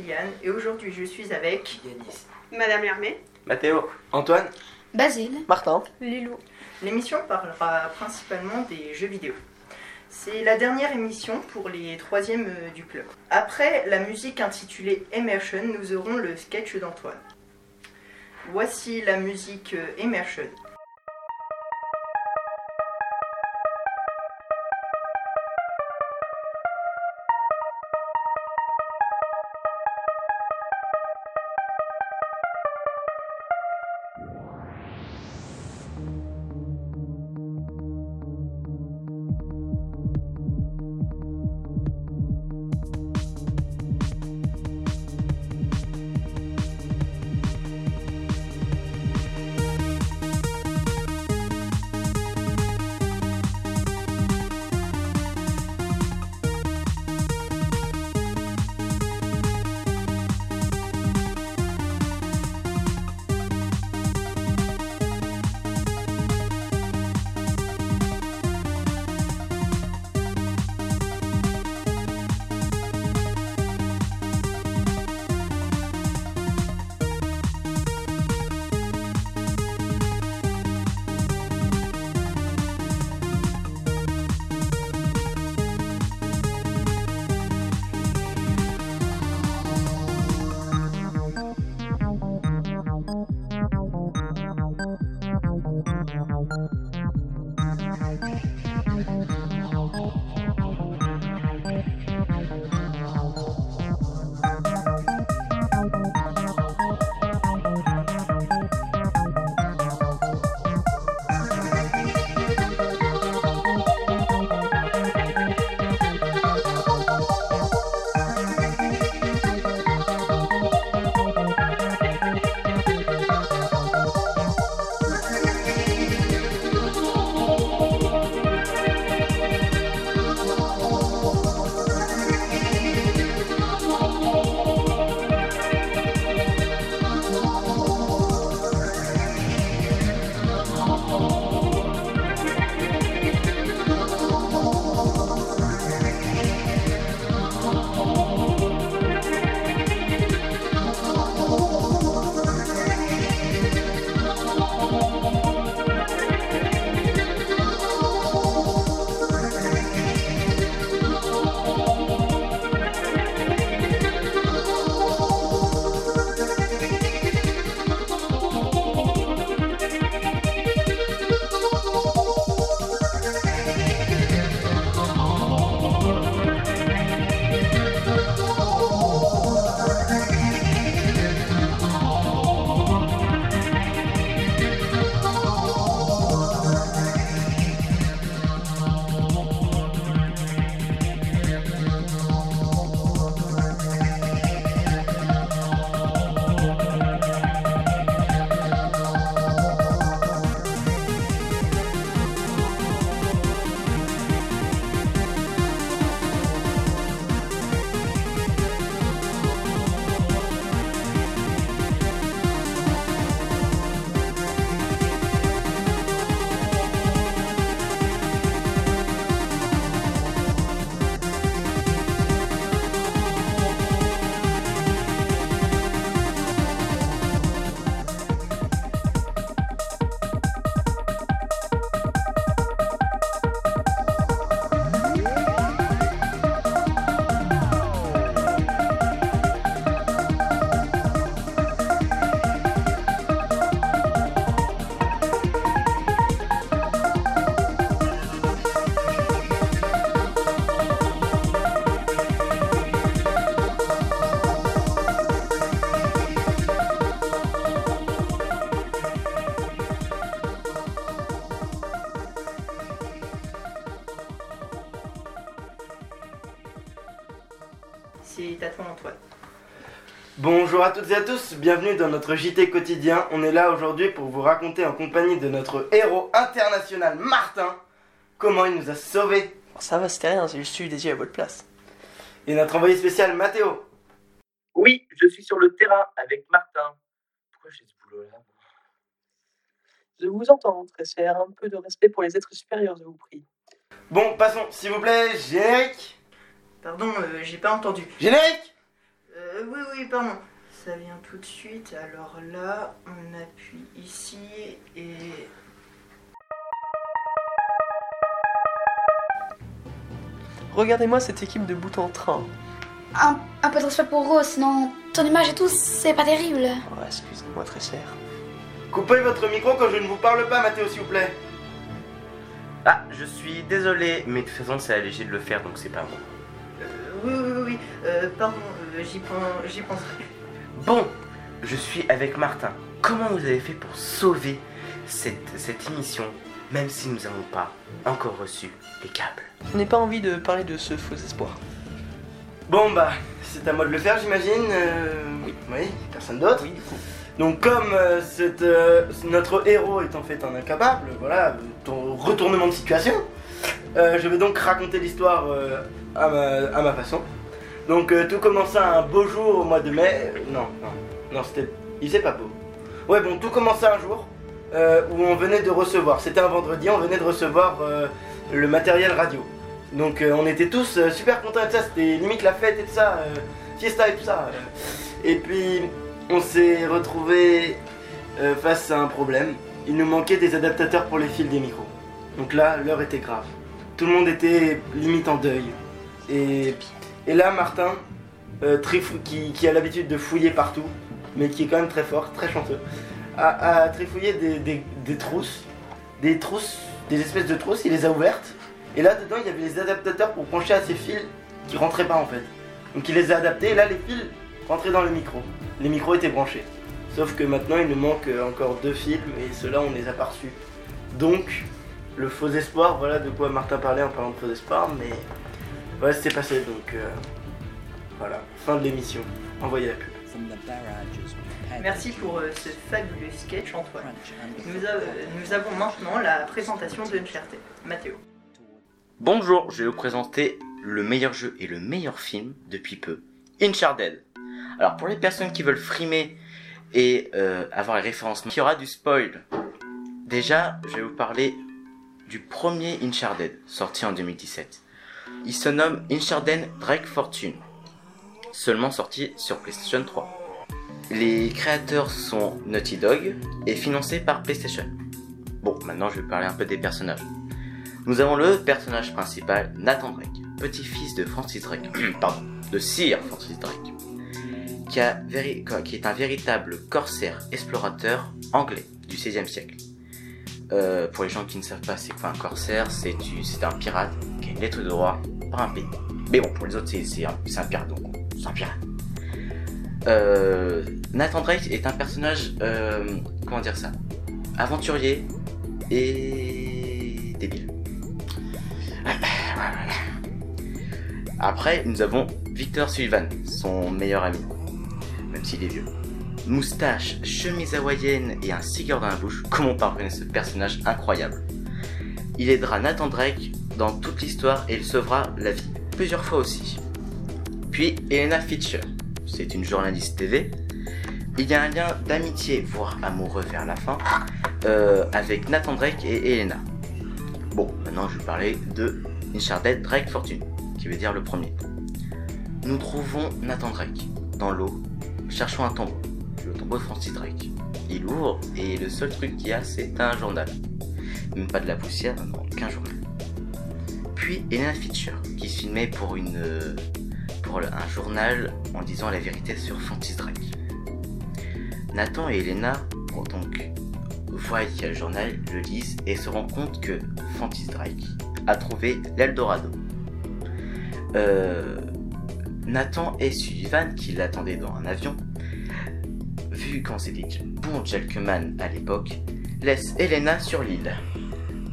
Kylian et aujourd'hui je suis avec Yanis. Madame Hermé. Mathéo. Antoine Basile. Martin Lilou. L'émission parlera principalement des jeux vidéo. C'est la dernière émission pour les troisièmes euh, du club. Après la musique intitulée Immersion, nous aurons le sketch d'Antoine. Voici la musique euh, Immersion. À toutes et à tous, bienvenue dans notre JT quotidien. On est là aujourd'hui pour vous raconter en compagnie de notre héros international Martin comment il nous a sauvés. Ça va, c'était rien, eu des yeux à votre place. Et notre envoyé spécial Mathéo. Oui, je suis sur le terrain avec Martin. Pourquoi j'ai ce boulot-là Je vous entends, très cher. Un peu de respect pour les êtres supérieurs, je vous prie. Bon, passons, s'il vous plaît, générique. Pardon, euh, j'ai pas entendu. Générique Euh, oui, oui, pardon. Ça vient tout de suite. Alors là, on appuie ici et. Regardez-moi cette équipe de bout en train. Un, un peu de respect pour Rose, sinon ton image et tout, c'est pas terrible. Oh, excusez-moi, très cher. Coupez votre micro quand je ne vous parle pas, Mathéo, s'il vous plaît. Ah, je suis désolé, mais de toute façon, c'est allégé de le faire, donc c'est pas bon. Euh, oui, oui, oui, oui. Euh, pardon, euh, j'y pen- j'y penserai. Bon, je suis avec Martin. Comment vous avez fait pour sauver cette, cette émission, même si nous n'avons pas encore reçu les câbles? Je n'ai pas envie de parler de ce faux espoir. Bon, bah, c'est à moi de le faire, j'imagine. Euh, Oui. Oui, personne d'autre. Oui, du coup. Donc, comme euh, cette, euh, notre héros est en fait un incapable, voilà, ton retournement de situation, je vais donc raconter l'histoire à, ma, à ma façon. Donc, euh, tout commença un beau jour au mois de mai. non, non, non, c'était. Il c'est pas beau. Ouais, bon, tout commença un jour euh, où on venait de recevoir. C'était un vendredi, on venait de recevoir euh, le matériel radio. Donc, on était tous super contents de ça. C'était limite la fête et tout ça, fiesta et tout ça. Et puis, on s'est retrouvé face à un problème. Il nous manquait des adaptateurs pour les fils des micros. Donc là, l'heure était grave. Tout le monde était limite en deuil. Et, et là, Martin, euh, qui, a l'habitude de fouiller partout, mais qui est quand même très fort, très chanceux, a, a trifouillé des, trousses, des trousses, des espèces de trousses, il les a ouvertes. Et là, dedans, il y avait les adaptateurs pour brancher à ces fils qui rentraient pas en fait. Donc il les a adaptés, et là, les fils rentraient dans le micro. Les micros étaient branchés. Sauf que maintenant, il nous manque euh, encore deux films, et ceux-là, on les a pas. Donc, le faux espoir, voilà de quoi Martin parlait en parlant de faux espoir, mais voilà ce qui s'est passé. Donc, euh, voilà, fin de l'émission. Envoyez la pub. Merci pour euh, ce fabuleux sketch, Antoine. Nous, a- euh, nous avons maintenant la présentation de Uncharted. Mathéo. Bonjour, je vais vous présenter le meilleur jeu et le meilleur film depuis peu, Uncharted. Alors pour les personnes qui veulent frimer et euh, avoir les référencements, il y aura du spoil. Déjà, je vais vous parler du premier Uncharted, sorti en 2017. Il se nomme Uncharted Drake Fortune, seulement sorti sur PlayStation 3. Les créateurs sont Naughty Dog et financé par PlayStation. Bon, maintenant je vais parler un peu des personnages. Nous avons le personnage principal, Nathan Drake, petit-fils de Francis Drake, pardon, de Sir Francis Drake, qui, est un véritable corsaire explorateur anglais du XVIe siècle. Euh, pour les gens qui ne savent pas c'est quoi un corsaire, c'est un pirate une lettre de droit par un pays. Mais bon, pour les autres, c'est un, un donc c'est un pirate. Euh, Nathan Drake est un personnage, euh, comment dire ça, aventurier et débile. Après, nous avons Victor Sullivan, son meilleur ami, même s'il est vieux. Moustache, chemise hawaïenne et un cigare dans la bouche, comment parvenir ce personnage incroyable? Il aidera Nathan Drake dans toute l'histoire et il sauvera la vie plusieurs fois aussi. Puis Elena Fischer, c'est une journaliste TV. Il y a un lien d'amitié, voire amoureux vers la fin, euh, avec Nathan Drake et Elena. Bon, maintenant je vais parler de Uncharted Drake Fortune, qui veut dire le premier. Nous trouvons Nathan Drake dans l'eau, cherchant un tombeau, le tombeau de Francis Drake. Il ouvre et le seul truc qu'il y a c'est un journal. Même pas de la poussière, non, qu'un journal. Puis Elena Fischer, qui se filmait pour une euh, pour un journal en disant la vérité sur Francis Drake. Nathan et Elena vont donc voient le journal, le lisent et se rendent compte que Francis Drake a trouvé l'Eldorado. Euh, Nathan et Sullivan, qui l'attendaient dans un avion, vu qu'on s'était dit bon gentleman à l'époque, laissent Elena sur l'île.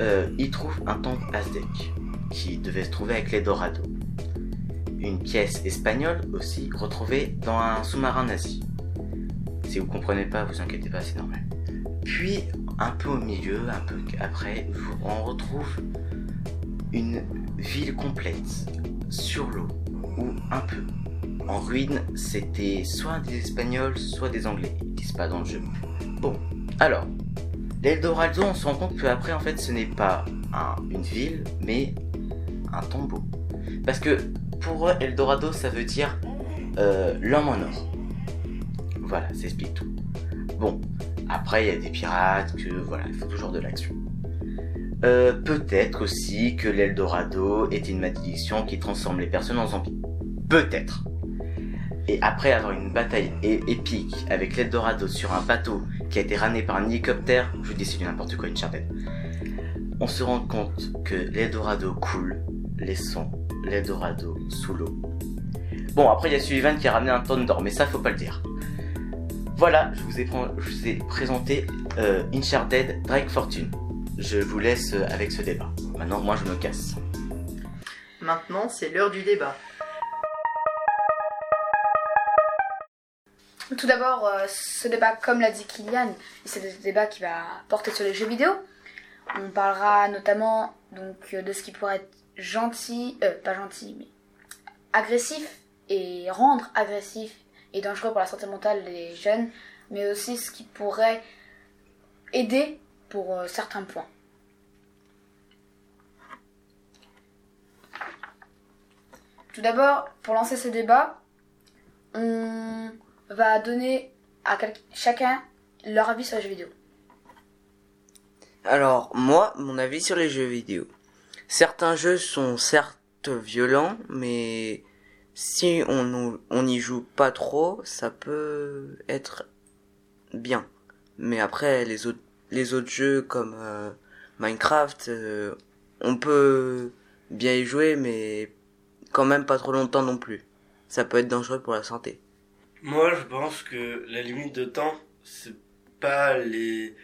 Euh, ils trouvent un temple aztèque qui devait se trouver avec l'Eldorado. Une pièce espagnole aussi retrouvée dans un sous-marin nazi. Si vous comprenez pas, vous inquiétez pas, c'est normal. Puis, un peu au milieu, un peu après, on retrouve une ville complète sur l'eau, ou un peu. En ruine, c'était soit des Espagnols, soit des Anglais. Ils disent pas dans le jeu. Bon, alors, l'Eldorado, on se rend compte que après, en fait, ce n'est pas un- une ville, mais un tombeau. Parce que pour eux, Eldorado, ça veut dire euh, l'homme en or. Voilà, ça explique tout. Bon, après, il y a des pirates, que voilà, il faut toujours de l'action. Euh, Peut-être aussi que l'Eldorado est une malédiction qui transforme les personnes en zombies. Peut-être. Et après avoir une bataille épique avec l'Eldorado sur un bateau qui a été ramené par un hélicoptère, je vous dis n'importe quoi, une charpette, on se rend compte que l'Eldorado coule, laissant l'Eldorado sous l'eau. Bon, après il y a Sullivan qui a ramené un tonne d'or, mais ça faut pas le dire. Voilà, je vous ai, je vous ai présenté euh, Drake Fortune. Je vous laisse euh, avec ce débat. Maintenant, moi je me casse. Maintenant, c'est l'heure du débat. Tout d'abord, euh, ce débat, comme l'a dit Kylian, c'est un débat qui va porter sur les jeux vidéo. On parlera notamment donc euh, de ce qui pourrait être gentil, euh, pas gentil, mais agressif et rendre agressif et dangereux pour la santé mentale des jeunes, mais aussi ce qui pourrait aider pour euh, certains points. Tout d'abord, pour lancer ce débat, on va donner à chacun leur avis sur les jeux vidéo. Alors, moi, mon avis sur les jeux vidéo. Certains jeux sont certes violents, mais si on on joue pas trop, ça peut être bien. Mais après, les autres, les autres jeux comme euh, Minecraft, euh, on peut bien y jouer, mais quand même pas trop longtemps non plus. Ça peut être dangereux pour la santé. Moi, je pense que la limite de temps, c'est pas les.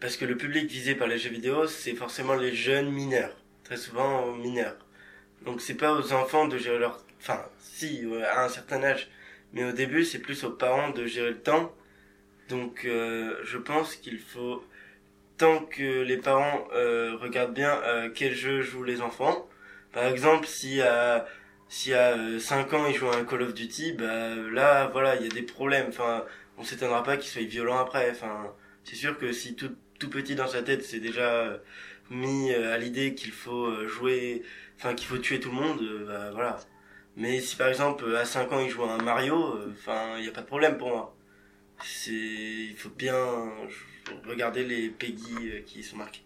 Parce que le public visé par les jeux vidéo, c'est forcément les jeunes mineurs. Très souvent euh, mineurs. Donc, c'est pas aux enfants de gérer leur. Enfin, si, ouais, à un certain âge. Mais au début, c'est plus aux parents de gérer le temps. Donc, euh, je pense qu'il faut. Tant que les parents euh, regardent bien euh, quel jeu jouent les enfants. Par exemple, si à si à 5 ans il joue à un Call of Duty, bah là voilà, il y a des problèmes. Enfin, on s'étonnera pas qu'il soit violent après. Enfin, c'est sûr que si tout, petit dans sa tête c'est déjà euh, mis euh, à l'idée qu'il faut euh, jouer, enfin qu'il faut tuer tout le monde, bah voilà. Mais si par exemple à 5 ans il joue à un Mario, enfin il n'y a pas de problème pour moi. C'est, il faut bien regarder les Peggy qui sont marqués.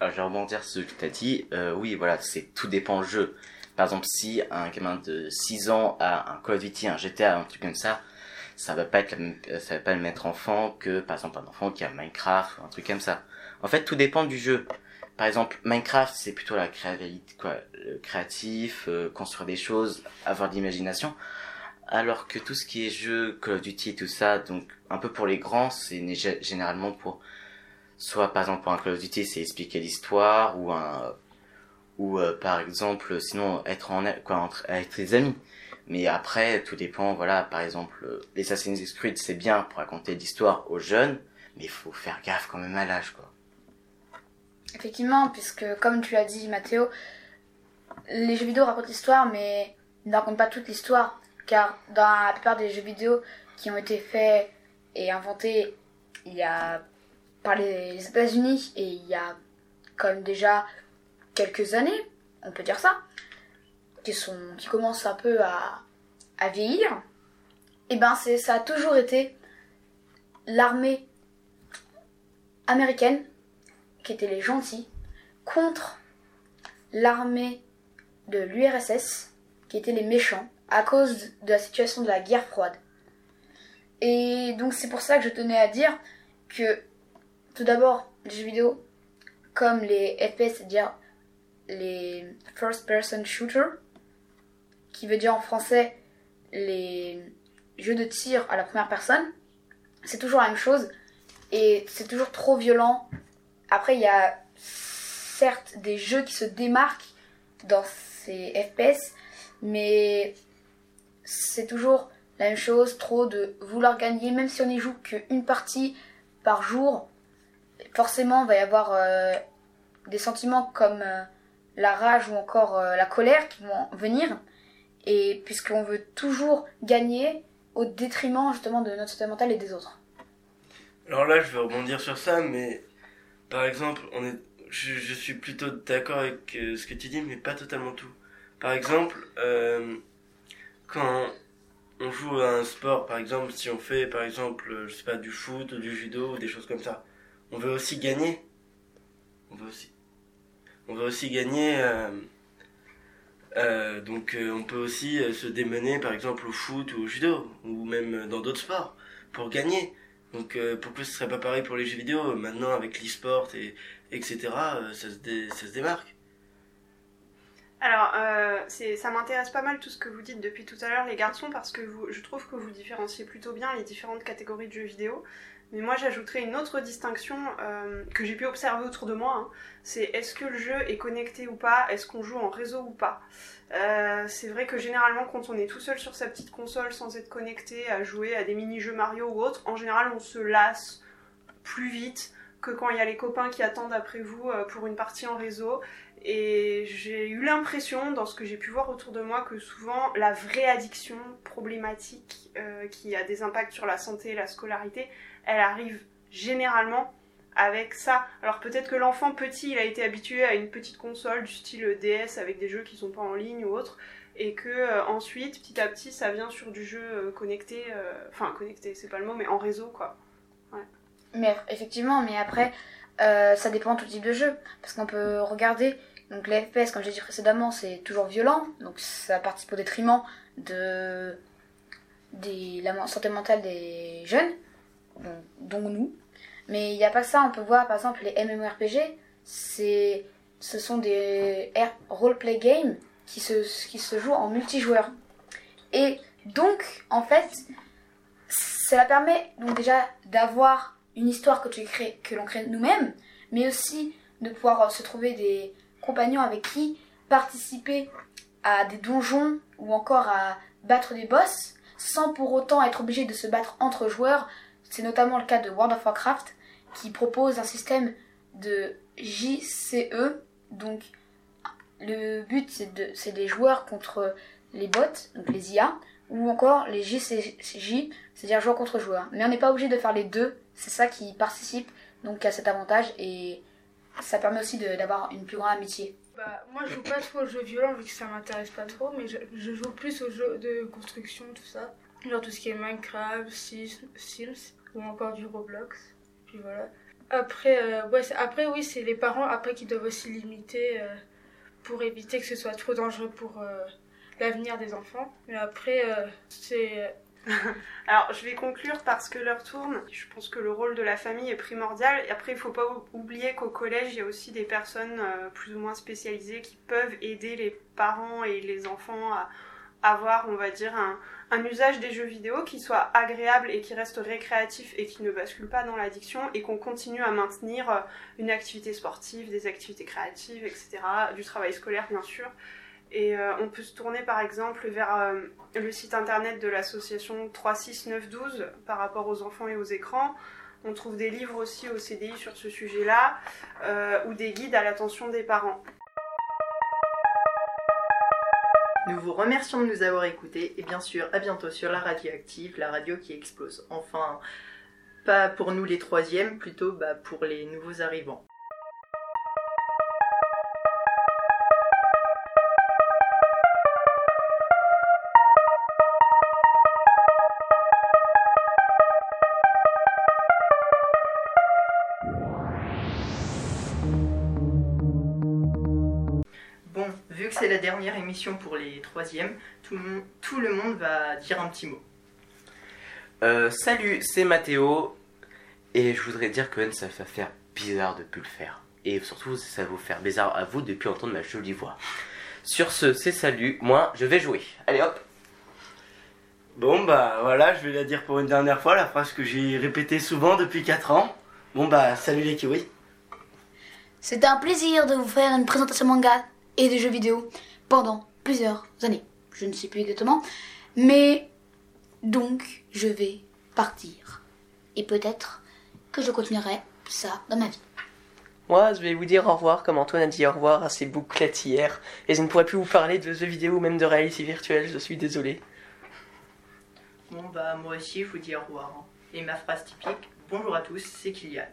Alors, je vais rebondir sur ce que tu as dit. Oui, voilà, c'est tout dépend du jeu. Par exemple, si un gamin de 6 ans a un Call of Duty, un GTA, un truc comme ça, ça va pas être euh, ça va pas le mettre enfant que, par exemple, un enfant qui a Minecraft ou un truc comme ça. En fait, tout dépend du jeu. Par exemple, Minecraft, c'est plutôt la créativité, le créatif, euh, construire des choses, avoir de l'imagination. Alors que tout ce qui est jeu, Call of Duty tout ça, donc un peu pour les grands, c'est né- généralement pour soit par exemple pour un Call of Duty c'est expliquer l'histoire ou ou euh, par exemple sinon être en quoi entre avec les amis mais après tout dépend voilà par exemple euh, les Assassin's Creed c'est bien pour raconter l'histoire aux jeunes mais il faut faire gaffe quand même à l'âge quoi. Effectivement, puisque comme tu as dit Mathéo, les jeux vidéo racontent l'histoire, mais ne racontent pas toute l'histoire, car dans la plupart des jeux vidéo qui ont été faits et inventés il y a par les États-Unis et il y a comme déjà quelques années, on peut dire ça, qui sont qui commencent un peu à, vieillir, et ben c'est ça a toujours été l'armée américaine qui étaient les gentils, contre l'armée de l'URSS, qui étaient les méchants, à cause de la situation de la guerre froide. Et donc c'est pour ça que je tenais à dire que, tout d'abord, les jeux vidéo, comme les FPS, c'est-à-dire les First Person Shooter, qui veut dire en français les jeux de tir à la première personne, c'est toujours la même chose, et c'est toujours trop violent, après, il y a certes des jeux qui se démarquent dans ces FPS, mais c'est toujours la même chose, trop de vouloir gagner, même si on n'y joue qu'une partie par jour, forcément, il va y avoir euh, des sentiments comme euh, la rage ou encore euh, la colère qui vont venir, et puisqu'on veut toujours gagner au détriment justement de notre santé mentale et des autres. Alors là, je vais rebondir sur ça, mais par exemple, on est, je, suis plutôt d'accord avec euh, ce que tu dis, mais pas totalement tout. Par exemple, euh, quand on joue à un sport, par exemple, si on fait par exemple, je sais pas, du foot, du judo ou des choses comme ça, on veut aussi gagner. On veut aussi, on veut aussi gagner. euh, euh, donc euh, on peut aussi euh, se démener par exemple au foot ou au judo ou même dans d'autres sports pour gagner. Donc pourquoi ce serait pas pareil pour les jeux vidéo? Maintenant avec l'e-sport et etc. ça, se démarque. Alors, ça m'intéresse pas mal tout ce que vous dites depuis tout à l'heure, les garçons, parce que je trouve que vous différenciez plutôt bien les différentes catégories de jeux vidéo. Mais moi, j'ajouterais une autre distinction euh, que j'ai pu observer autour de moi. hein. C'est est-ce que le jeu est connecté ou pas? Est-ce qu'on joue en réseau ou pas? Euh, C'est vrai que généralement, quand on est tout seul sur sa petite console sans être connecté à jouer à des mini-jeux Mario ou autres, en général, on se lasse plus vite que quand il y a les copains qui attendent après vous euh, pour une partie en réseau. Et j'ai eu l'impression, dans ce que j'ai pu voir autour de moi, que souvent la vraie addiction problématique qui a des impacts sur la santé et la scolarité, elle arrive généralement avec ça. Alors peut-être que l'enfant petit, il a été habitué à une petite console du style DS avec des jeux qui sont pas en ligne ou autre, et que euh, ensuite, petit à petit, ça vient sur du jeu euh, connecté, euh, enfin connecté, c'est pas le mot, mais en réseau quoi. Mais effectivement, mais après, ça dépend tout type de jeu. Parce qu'on peut regarder, donc les FPS, comme j'ai dit précédemment, c'est toujours violent, donc ça participe au détriment de, la santé mentale des jeunes, dont, dont nous. Mais il n'y a pas ça, on peut voir par exemple les MMORPG, c'est, ce sont des roleplay games qui se, qui se jouent en multijoueur. Et donc, en fait, cela permet donc déjà d'avoir une histoire que, tu crées, que l'on crée nous-mêmes, mais aussi de pouvoir euh, se trouver des compagnons avec qui participer à des donjons ou encore à battre des boss sans pour autant être obligé de se battre entre joueurs. C'est notamment le cas de World of Warcraft qui propose un système de JCE. Donc le but c'est de, des joueurs contre les bots, donc les IA, ou encore les JCJ, c'est-à-dire joueurs contre joueurs. Mais on n'est pas obligé de faire les deux, c'est ça qui participe donc à cet avantage et ça permet aussi d'avoir une plus grande amitié. Bah, moi, je joue pas trop aux jeux violents vu que ça m'intéresse pas trop, mais je, je joue plus aux jeux de construction, tout ça. Genre tout ce qui est Minecraft, Sims ou encore du Roblox. Puis voilà. Après, euh, ouais, après oui, c'est les parents après qui doivent aussi limiter euh, pour éviter que ce soit trop dangereux pour euh, l'avenir des enfants. Mais après, c'est Alors, je vais conclure parce que l'heure tourne. Je pense que le rôle de la famille est primordial. Après, il faut pas ou- oublier qu'au collège, il y a aussi des personnes plus ou moins spécialisées qui peuvent aider les parents et les enfants à avoir, on va dire, un, usage des jeux vidéo qui soit agréable et qui reste récréatif et qui ne bascule pas dans l'addiction et qu'on continue à maintenir euh, une activité sportive, des activités créatives, etc. Du travail scolaire, bien sûr. Et euh, on peut se tourner par exemple vers euh, le site internet de l'association 36912 par rapport aux enfants et aux écrans. On trouve des livres aussi au CDI sur ce sujet-là, ou des guides à l'attention des parents. Nous vous remercions de nous avoir écoutés et bien sûr à bientôt sur la radioactive, la radio qui explose. Enfin, pas pour nous les troisièmes, plutôt bah, pour les nouveaux arrivants. Émission pour les troisièmes, tout le monde, tout le monde va dire un petit mot. Euh, salut, c'est Mathéo. Et je voudrais dire que ça va faire bizarre de plus le faire. Et surtout, ça va vous faire bizarre à vous depuis entendre ma jolie voix. Sur ce, c'est salut. Moi, je vais jouer. Allez hop. Bon bah voilà, je vais la dire pour une dernière fois, la phrase que j'ai répétée souvent depuis 4 ans. Bon bah salut les kiwis. C'était un plaisir de vous faire une présentation manga et de jeux vidéo pendant plusieurs années. Je ne sais plus exactement. Mais donc, je vais partir. Et peut-être que je continuerai ça dans ma vie. Moi, je vais vous dire au revoir comme Antoine a dit au revoir à ses bouclettes hier. Et je ne pourrai plus vous parler de jeux vidéo ou même de réalité virtuelle, je suis désolé. Bon bah moi aussi je vous dis au revoir. hein. Et ma phrase typique, bonjour à tous, c'est Kylian.